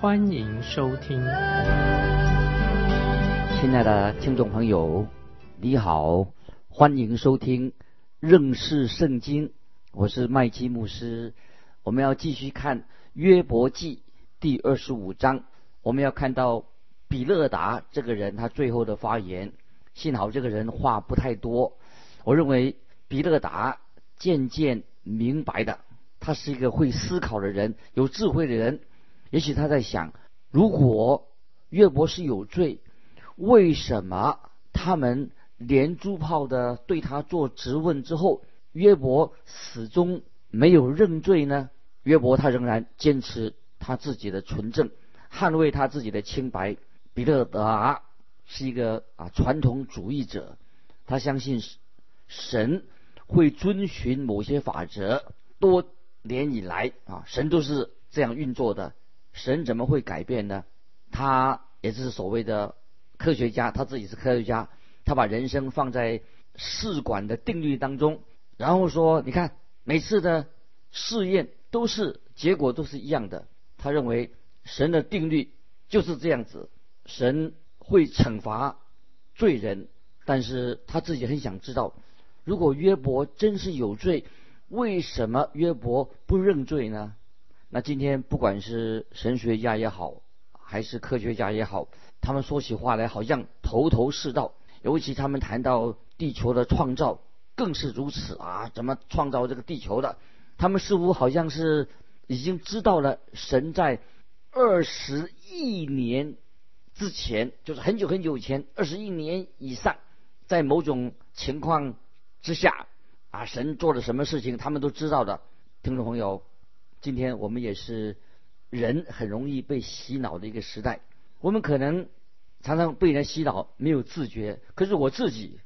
欢迎收听。亲爱的听众朋友，你好，欢迎收听认识圣经，我是麦基牧师。我们要继续看约伯记第二十五章，我们要看到比勒达这个人他最后的发言。幸好这个人话不太多。我认为比勒达渐渐明白的，他是一个会思考的人，有智慧的人。也许他在想，如果约伯是有罪，为什么他们连珠炮的对他做质问之后，约伯始终没有认罪呢？约伯他仍然坚持他自己的纯正，捍卫他自己的清白。比勒达是一个啊传统主义者，他相信。神会遵循某些法则，多年以来啊，神都是这样运作的。神怎么会改变呢？他也是所谓的科学家，他自己是科学家，他把人生放在试管的定律当中，然后说：“你看，每次的试验都是结果都是一样的。”他认为神的定律就是这样子，神会惩罚罪人，但是他自己很想知道。如果约伯真是有罪，为什么约伯不认罪呢？那今天不管是神学家也好，还是科学家也好，他们说起话来好像头头是道。尤其他们谈到地球的创造，更是如此啊！怎么创造这个地球的？他们似乎好像是已经知道了神在二十亿年之前，就是很久很久以前，二十亿年以上，在某种情况。之下，啊，神做了什么事情，他们都知道的。听众朋友，今天我们也是人很容易被洗脑的一个时代。我们可能常常被人洗脑，没有自觉。可是我自己，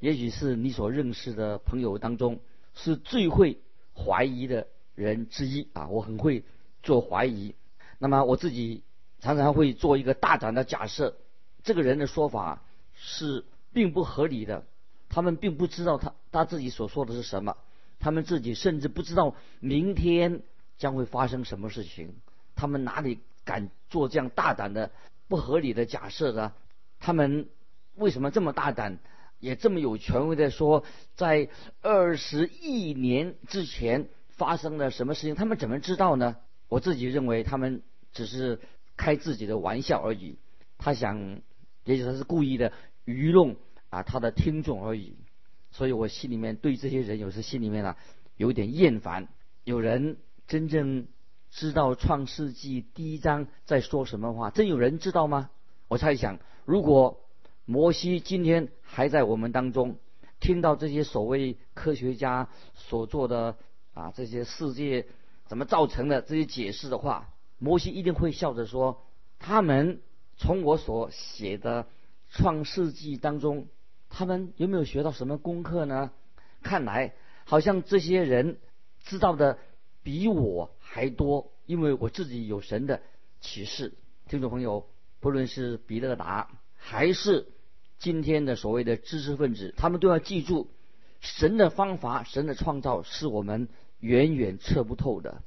也许是你所认识的朋友当中，是最会怀疑的人之一啊。我很会做怀疑。那么我自己常常会做一个大胆的假设：这个人的说法是并不合理的。他们并不知道他他自己所说的是什么，他们自己甚至不知道明天将会发生什么事情，他们哪里敢做这样大胆的不合理的假设呢？他们为什么这么大胆，也这么有权威的说，在二十亿年之前发生了什么事情？他们怎么知道呢？我自己认为他们只是开自己的玩笑而已，他想，也许他是故意的愚弄。啊，他的听众而已，所以我心里面对这些人有时心里面啊有点厌烦。有人真正知道《创世纪》第一章在说什么话？真有人知道吗？我猜想，如果摩西今天还在我们当中，听到这些所谓科学家所做的啊这些世界怎么造成的这些解释的话，摩西一定会笑着说：他们从我所写的《创世纪》当中。他们有没有学到什么功课呢？看来好像这些人知道的比我还多，因为我自己有神的启示。听众朋友，不论是彼得达还是今天的所谓的知识分子，他们都要记住，神的方法、神的创造是我们远远测不透的。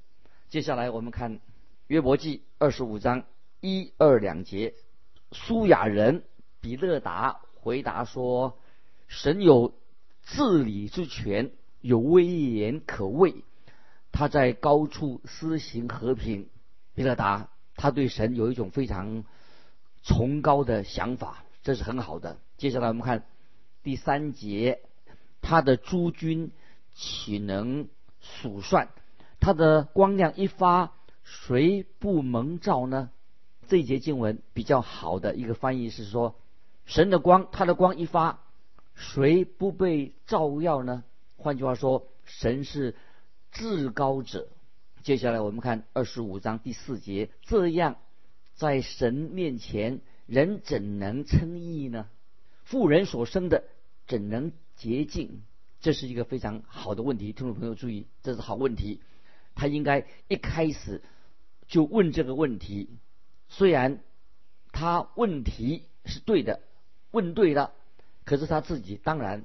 接下来我们看约伯记二十五章一二两节，苏雅人比勒达。回答说：“神有治理之权，有威严可畏。他在高处施行和平。”比勒达他对神有一种非常崇高的想法，这是很好的。接下来我们看第三节：他的诸君岂能数算？他的光亮一发，谁不蒙照呢？这一节经文比较好的一个翻译是说。神的光，他的光一发，谁不被照耀呢？换句话说，神是至高者。接下来我们看二十五章第四节，这样在神面前人怎能称义呢？妇人所生的怎能洁净？这是一个非常好的问题，听众朋友注意，这是好问题。他应该一开始就问这个问题，虽然他问题是对的，问对了，可是他自己当然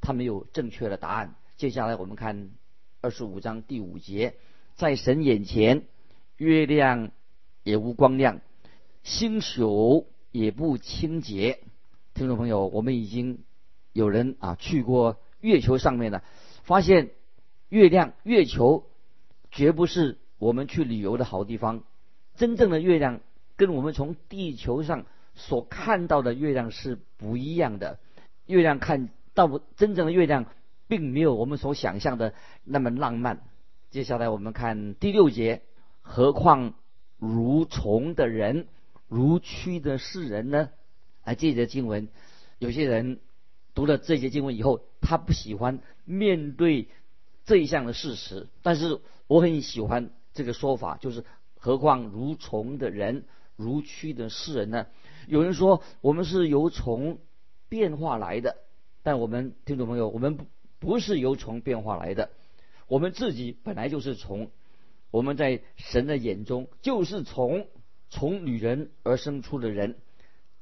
他没有正确的答案。接下来我们看二十五章第五节，在神眼前，月亮也无光亮，星宿也不清洁。听众朋友，我们已经有人啊去过。月球上面了，发现月亮、月球绝不是我们去旅游的好地方。真正的月亮跟我们从地球上所看到的月亮是不一样的。月亮看到真正的月亮，并没有我们所想象的那么浪漫。接下来我们看第六节，何况如虫的人，如蛆的世人呢？啊，这节经文，有些人。读了这节经文以后，他不喜欢面对这一项的事实。但是我很喜欢这个说法，就是何况如虫的人，如蛆的世人呢？有人说我们是由虫变化来的，但我们听众朋友，我们不不是由虫变化来的，我们自己本来就是虫。我们在神的眼中就是从从女人而生出的人，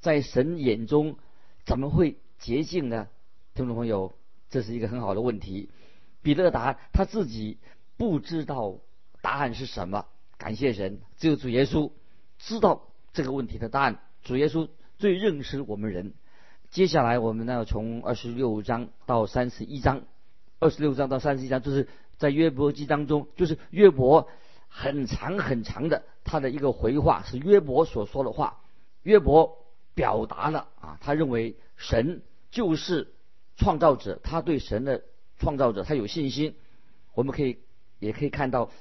在神眼中怎么会？捷径呢，听众朋友，这是一个很好的问题。彼得答他自己不知道答案是什么。感谢神，只有主耶稣知道这个问题的答案。主耶稣最认识我们人。接下来我们呢，从二十六章到三十一章，二十六章到三十一章，就是在约伯记当中，就是约伯很长很长的他的一个回话，是约伯所说的话。约伯表达了啊，他认为神。就是创造者，他对神的创造者他有信心。我们可以也可以看到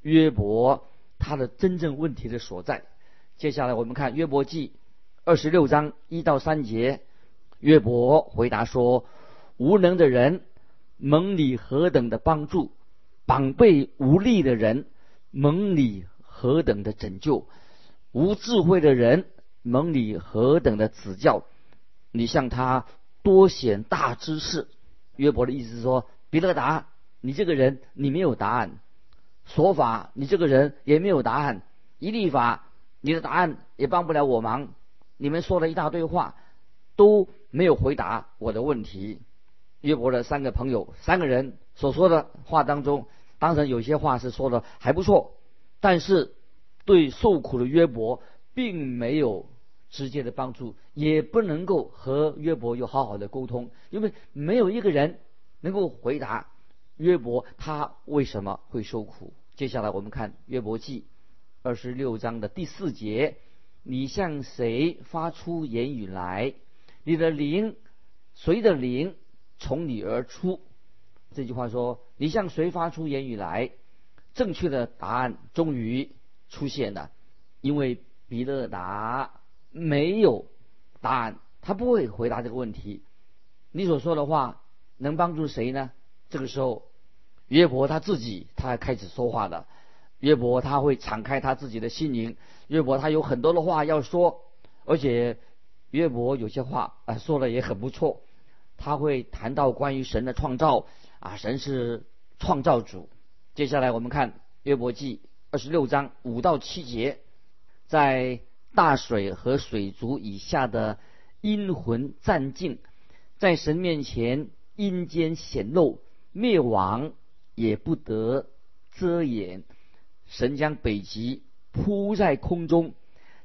约伯他的真正问题的所在。接下来我们看约伯记二十六章一到三节，约伯回答说：“无能的人蒙你何等的帮助，膀背无力的人蒙你何等的拯救，无智慧的人蒙你何等的指教，你向他。”多显大知识，约伯的意思是说，彼得达，你这个人你没有答案，说法你这个人也没有答案，一立法你的答案也帮不了我忙，你们说了一大堆话，都没有回答我的问题。约伯的三个朋友，三个人所说的话当中，当然有些话是说的还不错，但是对受苦的约伯并没有。直接的帮助也不能够和约伯有好好的沟通，因为没有一个人能够回答约伯他为什么会受苦。接下来我们看约伯记二十六章的第四节：你向谁发出言语来？你的灵，谁的灵从你而出？这句话说：你向谁发出言语来？正确的答案终于出现了，因为比勒达。没有答案，他不会回答这个问题。你所说的话能帮助谁呢？这个时候，约伯他自己他开始说话了。约伯他会敞开他自己的心灵。约伯他有很多的话要说，而且约伯有些话啊说的也很不错。他会谈到关于神的创造啊，神是创造主。接下来我们看约伯记二十六章五到七节，在。大水和水族以下的阴魂暂静，在神面前阴间显露，灭亡也不得遮掩。神将北极铺在空中，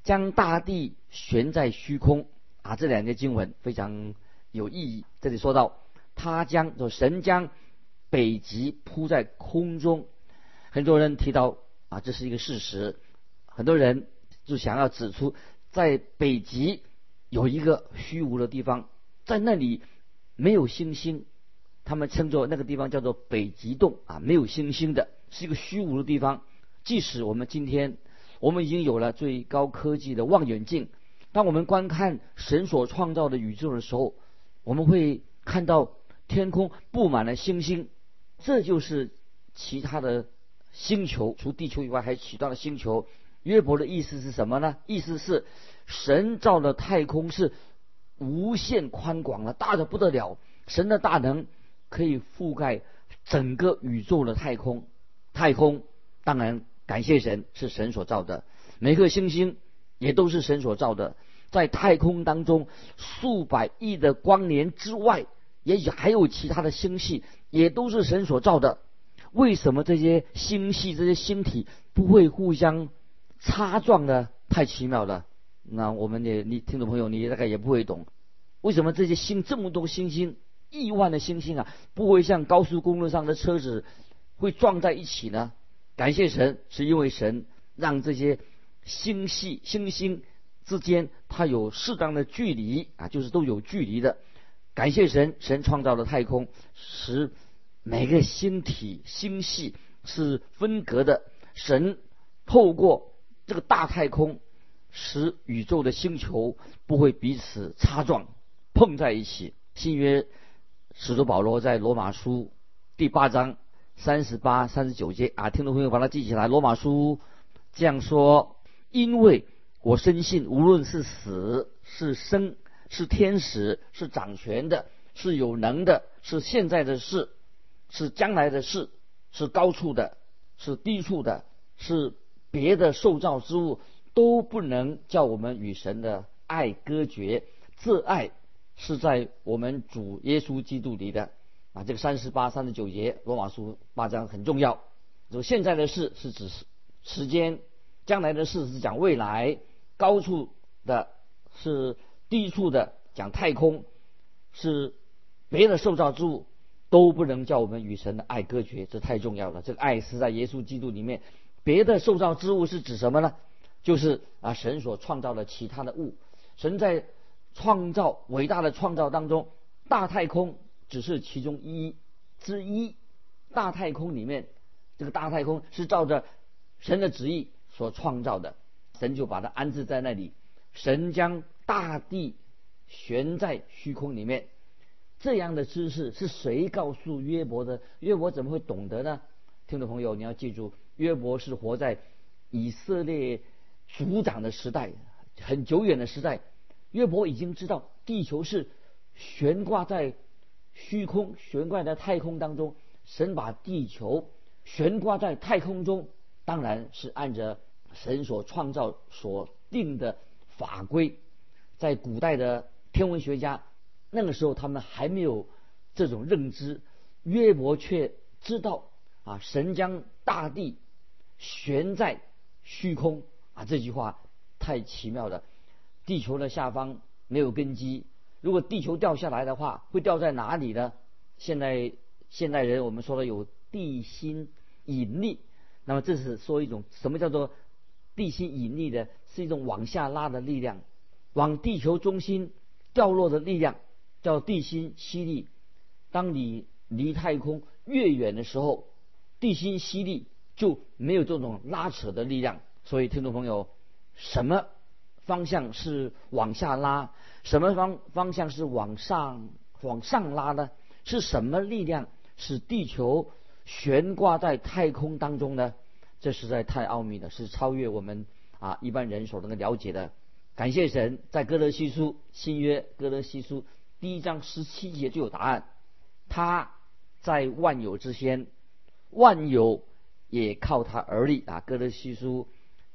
将大地悬在虚空。啊，这两节经文非常有意义。这里说到，他将就神将北极铺在空中，很多人提到啊，这是一个事实，很多人。就想要指出，在北极有一个虚无的地方，在那里没有星星，他们称作那个地方叫做北极洞啊，没有星星的，是一个虚无的地方。即使我们今天我们已经有了最高科技的望远镜，当我们观看神所创造的宇宙的时候，我们会看到天空布满了星星，这就是其他的星球，除地球以外还其他的星球。约伯的意思是什么呢？意思是神造的太空是无限宽广的，大的不得了。神的大能可以覆盖整个宇宙的太空。太空当然感谢神是神所造的，每颗星星也都是神所造的。在太空当中数百亿的光年之外，也许还有其他的星系，也都是神所造的。为什么这些星系、这些星体不会互相擦撞呢？太奇妙了。那我们也，你听众朋友，你大概也不会懂，为什么这些星这么多星星、亿万的星星啊，不会像高速公路上的车子会撞在一起呢？感谢神，是因为神让这些星系、星星之间它有适当的距离啊，就是都有距离的。感谢神，神创造了太空，使每个星体、星系是分隔的。神透过这个大太空，使宇宙的星球不会彼此擦撞、碰在一起。新约使徒保罗在罗马书第八章三十八、三十九节啊，听众朋友把它记起来。罗马书这样说：因为我深信，无论是死是生，是天使，是掌权的，是有能的，是现在的事。是将来的事，是高处的，是低处的，是别的受造之物，都不能叫我们与神的爱隔绝。这爱是在我们主耶稣基督里的啊。这个三十八、三十九节罗马书八章很重要。就现在的事是指时间，将来的事是讲未来，高处的是低处的讲太空，是别的受造之物。都不能叫我们与神的爱隔绝，这太重要了。这个爱是在耶稣基督里面。别的受造之物是指什么呢？就是啊，神所创造的其他的物。神在创造伟大的创造当中，大太空只是其中一之一。大太空里面，这个大太空是照着神的旨意所创造的，神就把它安置在那里。神将大地悬在虚空里面。这样的知识是谁告诉约伯的？约伯怎么会懂得呢？听众朋友，你要记住，约伯是活在以色列族长的时代，很久远的时代。约伯已经知道地球是悬挂在虚空、悬挂在太空当中。神把地球悬挂在太空中，当然是按着神所创造所定的法规。在古代的天文学家。那个时候他们还没有这种认知，约伯却知道啊，神将大地悬在虚空啊，这句话太奇妙了。地球的下方没有根基，如果地球掉下来的话，会掉在哪里呢？现在现代人我们说的有地心引力，那么这是说一种什么叫做地心引力的？是一种往下拉的力量，往地球中心掉落的力量。叫地心吸力。当你离太空越远的时候，地心吸力就没有这种拉扯的力量。所以，听众朋友，什么方向是往下拉？什么方方向是往上往上拉呢？是什么力量使地球悬挂在太空当中呢？这实在太奥秘了，是超越我们啊一般人所能够了解的。感谢神，在哥德西书新约哥德西书。第一章十七节就有答案，他在万有之先，万有也靠他而立啊。哥德西书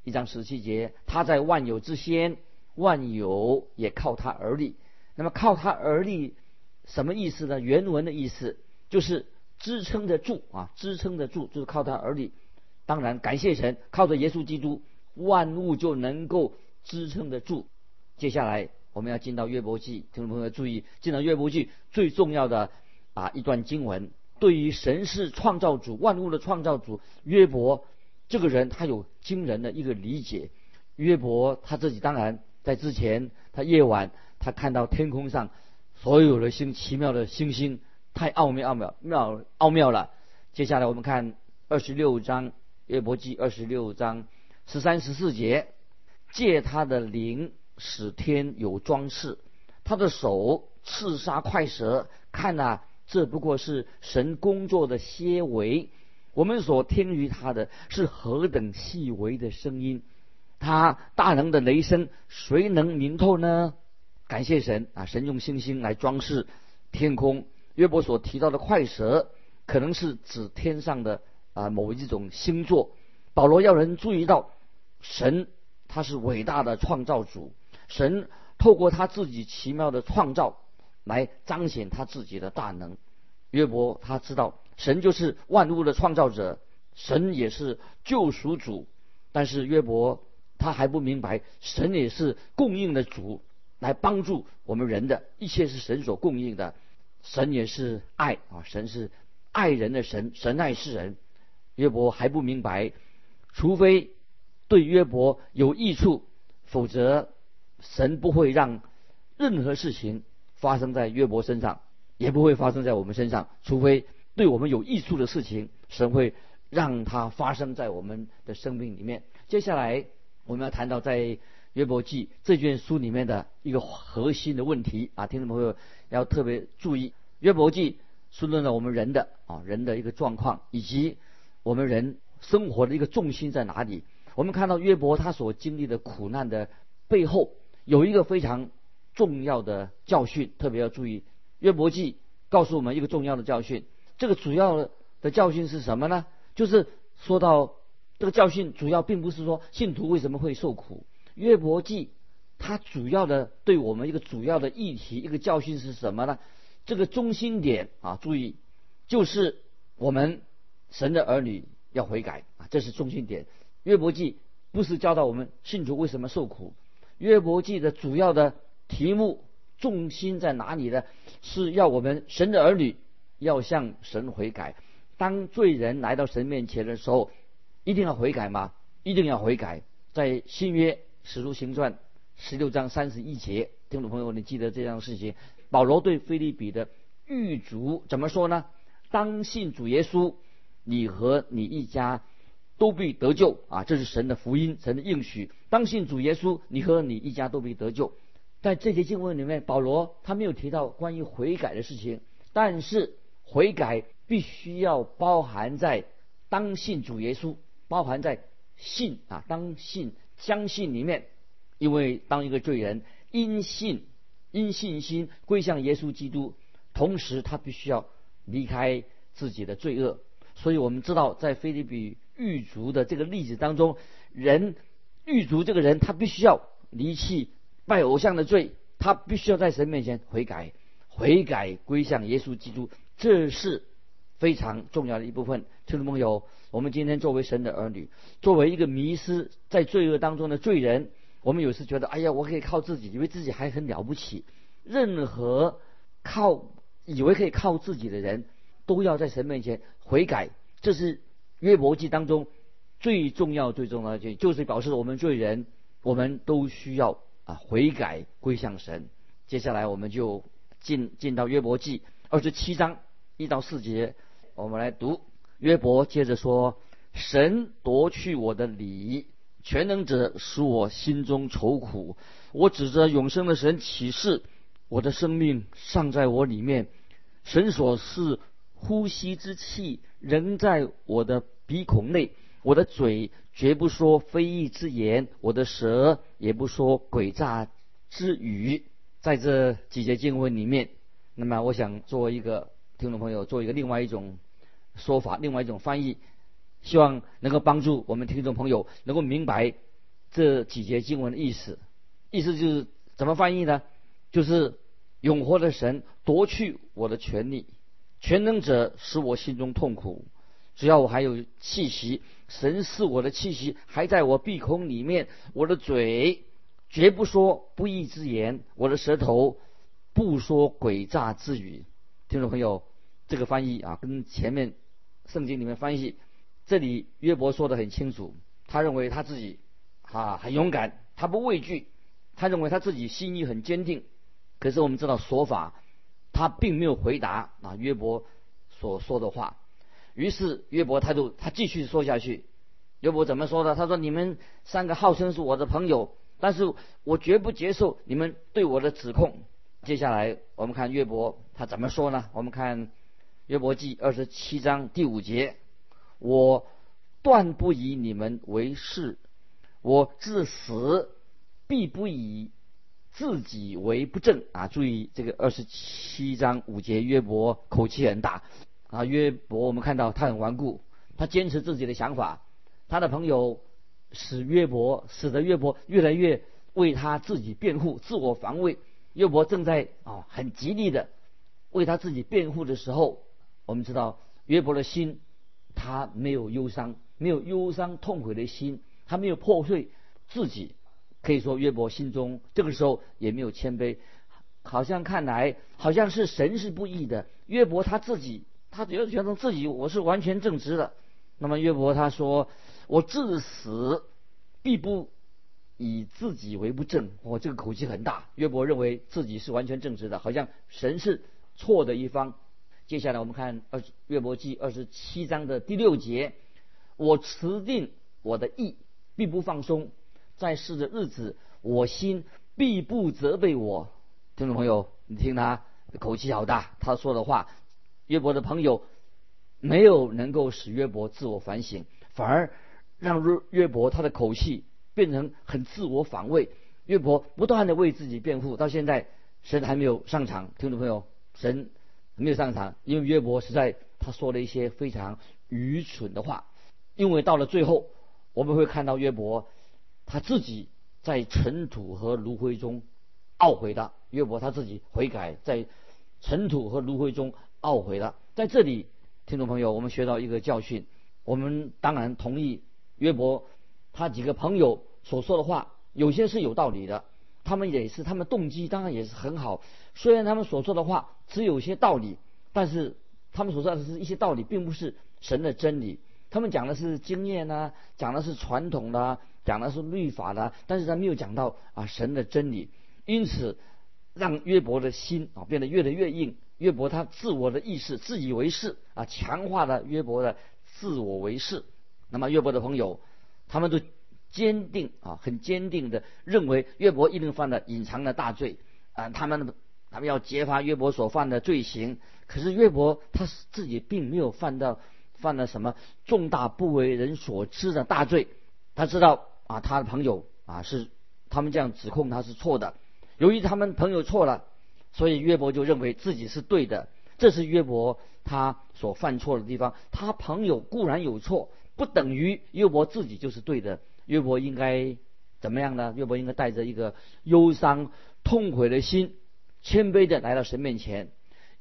一章十七节，他在万有之先，万有也靠他而立。那么靠他而立什么意思呢？原文的意思就是支撑得住啊，支撑得住就是靠他而立。当然感谢神，靠着耶稣基督，万物就能够支撑得住。接下来。我们要进到约伯记，听众朋友注意，进到约伯记最重要的啊一段经文，对于神是创造主、万物的创造主约伯这个人，他有惊人的一个理解。约伯他自己当然在之前，他夜晚他看到天空上所有的星奇妙的星星，太奥妙、奥妙、妙奥妙了。接下来我们看二十六章约伯记二十六章十三十四节，借他的灵。使天有装饰，他的手刺杀快蛇，看呐，这不过是神工作的些微。我们所听于他的是何等细微的声音。他大能的雷声，谁能明透呢？感谢神啊！神用星星来装饰天空。约伯所提到的快蛇，可能是指天上的啊某一种星座。保罗要人注意到，神他是伟大的创造主，神透过他自己奇妙的创造来彰显他自己的大能。约伯他知道，神就是万物的创造者，神也是救赎主。但是约伯他还不明白，神也是供应的主。来帮助我们人的一切是神所供应的，神也是爱啊，神是爱人的神，神爱世人。约伯还不明白，除非对约伯有益处，否则神不会让任何事情发生在约伯身上，也不会发生在我们身上。除非对我们有益处的事情，神会让它发生在我们的生命里面。接下来我们要谈到在。约伯记这卷书里面的一个核心的问题啊，听众朋友要特别注意。约伯记是论了我们人的啊人的一个状况，以及我们人生活的一个重心在哪里。我们看到约伯他所经历的苦难的背后，有一个非常重要的教训，特别要注意。约伯记告诉我们一个重要的教训，这个主要的教训是什么呢？就是说到这个教训主要并不是说信徒为什么会受苦。约伯记，它主要的对我们一个主要的议题、一个教训是什么呢？这个中心点啊，注意，就是我们神的儿女要悔改啊，这是中心点。约伯记不是教导我们信徒为什么受苦，约伯记的主要的题目重心在哪里呢？是要我们神的儿女要向神悔改。当罪人来到神面前的时候，一定要悔改吗？一定要悔改，在新约。使徒行传十六章三十一节，听众朋友，你记得这样的事情？保罗对菲利比的狱卒怎么说呢？当信主耶稣，你和你一家都必得救啊！这是神的福音，神的应许。当信主耶稣，你和你一家都必得救。在这节经文里面，保罗他没有提到关于悔改的事情，但是悔改必须要包含在当信主耶稣，包含在信啊，当信。相信里面，因为当一个罪人因信因信心归向耶稣基督，同时他必须要离开自己的罪恶。所以我们知道，在菲利比狱卒的这个例子当中，人狱卒这个人他必须要离弃拜偶像的罪，他必须要在神面前悔改，悔改归向耶稣基督，这是非常重要的一部分。听众朋友。我们今天作为神的儿女，作为一个迷失在罪恶当中的罪人，我们有时觉得，哎呀，我可以靠自己，以为自己还很了不起。任何靠以为可以靠自己的人，都要在神面前悔改。这是约伯记当中最重要、最重要的，就是表示我们罪人，我们都需要啊悔改归向神。接下来我们就进进到约伯记二十七章一到四节，我们来读。约伯接着说：“神夺去我的礼，全能者使我心中愁苦。我指着永生的神起誓，我的生命尚在我里面。神所赐呼吸之气仍在我的鼻孔内。我的嘴绝不说非义之言，我的舌也不说诡诈之语。在这几节经文里面，那么我想作为一个听众朋友，做一个另外一种。”说法，另外一种翻译，希望能够帮助我们听众朋友能够明白这几节经文的意思。意思就是怎么翻译呢？就是永活的神夺去我的权利，全能者使我心中痛苦。只要我还有气息，神是我的气息还在我鼻孔里面，我的嘴绝不说不义之言，我的舌头不说诡诈之语。听众朋友，这个翻译啊，跟前面。圣经里面翻译，这里约伯说的很清楚，他认为他自己啊很勇敢，他不畏惧，他认为他自己心意很坚定。可是我们知道说法，他并没有回答啊约伯所说的话。于是约伯态度他继续说下去。约伯怎么说的？他说：“你们三个号称是我的朋友，但是我绝不接受你们对我的指控。”接下来我们看约伯他怎么说呢？我们看。约伯记二十七章第五节，我断不以你们为是，我至死必不以自己为不正啊！注意这个二十七章五节，约伯口气很大啊。约伯我们看到他很顽固，他坚持自己的想法。他的朋友使约伯，使得约伯越来越为他自己辩护，自我防卫。约伯正在啊很极力的为他自己辩护的时候，我们知道约伯的心他没有忧伤，没有忧伤痛悔的心，他没有破碎自己。可以说约伯心中这个时候也没有谦卑，好像看来好像是神是不义的。约伯他自己他觉得觉得自己我是完全正直的。那么约伯他说。我至死必不以自己为不正。我这个口气很大。约伯认为自己是完全正直的，好像神是错的一方。接下来我们看二约伯记二十七章的第六节：我持定我的意，必不放松；在世的日子，我心必不责备我。听众朋友，你听他口气好大，他说的话，约伯的朋友没有能够使约伯自我反省，反而。让约约伯他的口气变成很自我防卫，约伯不断的为自己辩护，到现在神还没有上场，听众朋友，神没有上场，因为约伯实在他说了一些非常愚蠢的话，因为到了最后，我们会看到约伯他自己在尘土和炉灰中懊悔的，约伯他自己悔改，在尘土和炉灰中懊悔了，在这里，听众朋友，我们学到一个教训，我们当然同意。约伯他几个朋友所说的话，有些是有道理的，他们也是，他们动机当然也是很好。虽然他们所说的话只有一些道理，但是他们所说的是一些道理，并不是神的真理。他们讲的是经验呐，讲的是传统的，讲的是律法的，但是他没有讲到啊神的真理。因此，让约伯的心啊变得越来越硬。约伯他自我的意识、自以为是啊，强化了约伯的自我为是。那么约伯的朋友，他们都坚定啊，很坚定的认为约伯一定犯了隐藏的大罪啊，他们他们要揭发约伯所犯的罪行。可是约伯他自己并没有犯到犯了什么重大不为人所知的大罪。他知道啊，他的朋友啊是他们这样指控他是错的。由于他们朋友错了，所以约伯就认为自己是对的。这是约伯他所犯错的地方。他朋友固然有错。不等于约伯自己就是对的。约伯应该怎么样呢？约伯应该带着一个忧伤、痛悔的心，谦卑的来到神面前。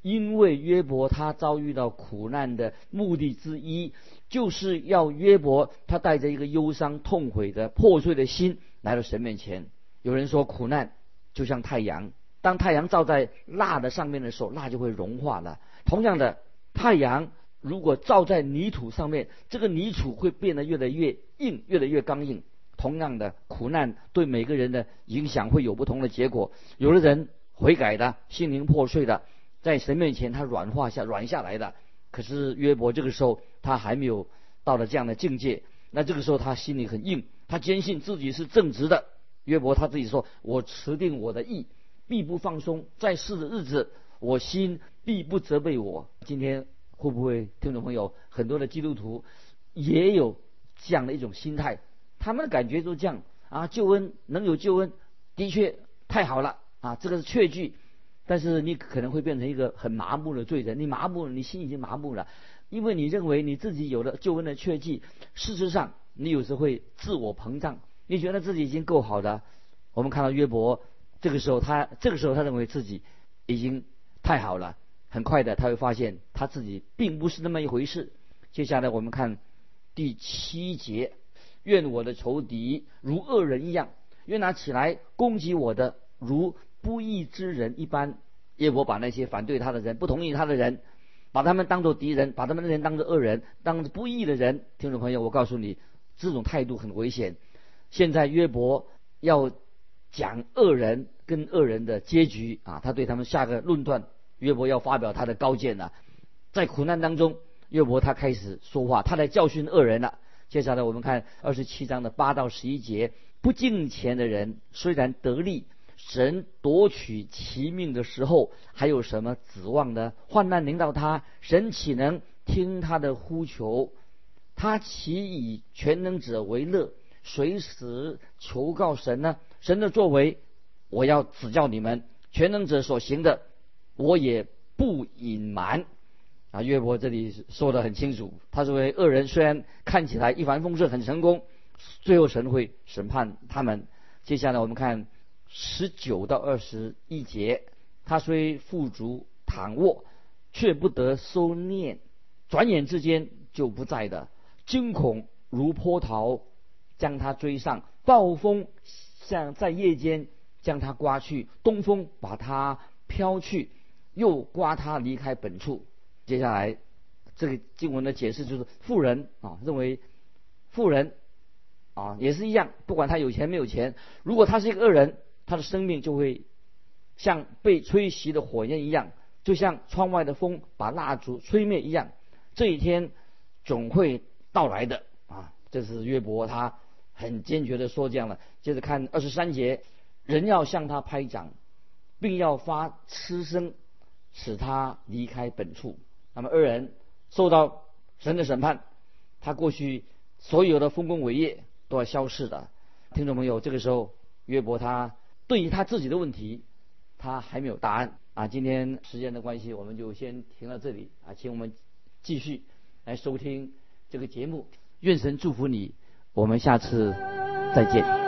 因为约伯他遭遇到苦难的目的之一，就是要约伯他带着一个忧伤、痛悔的破碎的心来到神面前。有人说，苦难就像太阳，当太阳照在蜡的上面的时候，蜡就会融化了。同样的，太阳。如果照在泥土上面，这个泥土会变得越来越硬，越来越刚硬。同样的苦难对每个人的影响会有不同的结果。有的人悔改的，心灵破碎的，在神面前他软化下软下来的。可是约伯这个时候他还没有到了这样的境界，那这个时候他心里很硬，他坚信自己是正直的。约伯他自己说：“我持定我的意，必不放松，在世的日子，我心必不责备我。”今天。会不会听众朋友很多的基督徒也有这样的一种心态？他们的感觉都这样啊，救恩能有救恩，的确太好了啊，这个是确据。但是你可能会变成一个很麻木的罪人，你麻木了，你心已经麻木了，因为你认为你自己有了救恩的确据。事实上，你有时会自我膨胀，你觉得自己已经够好的。我们看到约伯这个时候，他这个时候他认为自己已经太好了。很快的，他会发现他自己并不是那么一回事。接下来我们看第七节：愿我的仇敌如恶人一样，愿拿起来攻击我的如不义之人一般。耶伯把那些反对他的人、不同意他的人，把他们当做敌人，把他们的人当做恶人，当做不义的人。听众朋友，我告诉你，这种态度很危险。现在约伯要讲恶人跟恶人的结局啊，他对他们下个论断。约伯要发表他的高见了，在苦难当中，约伯他开始说话，他来教训恶人了。接下来我们看二十七章的八到十一节：不敬钱的人虽然得利，神夺取其命的时候，还有什么指望呢？患难临到他，神岂能听他的呼求？他岂以全能者为乐，随时求告神呢？神的作为，我要指教你们；全能者所行的，我也不隐瞒。啊，约伯这里说的很清楚，他作为恶人，虽然看起来一帆风顺、很成功，最后神会审判他们。接下来我们看十九到二十一节，他虽富足躺卧，却不得收敛，转眼之间就不在的，惊恐如波涛。将他追上，暴风像在夜间将他刮去，东风把他飘去，又刮他离开本处。接下来这个经文的解释就是：富人啊，认为富人啊也是一样，不管他有钱没有钱，如果他是一个恶人，他的生命就会像被吹熄的火焰一样，就像窗外的风把蜡烛吹灭一样。这一天总会到来的啊！这是约伯他。很坚决的说这样了。接着看二十三节，人要向他拍掌，并要发嗤声，使他离开本处。那么二人受到神的审判，他过去所有的丰功伟业都要消失的。听众朋友，这个时候约伯他对于他自己的问题，他还没有答案啊。今天时间的关系，我们就先停到这里啊，请我们继续来收听这个节目。愿神祝福你。我们下次再见。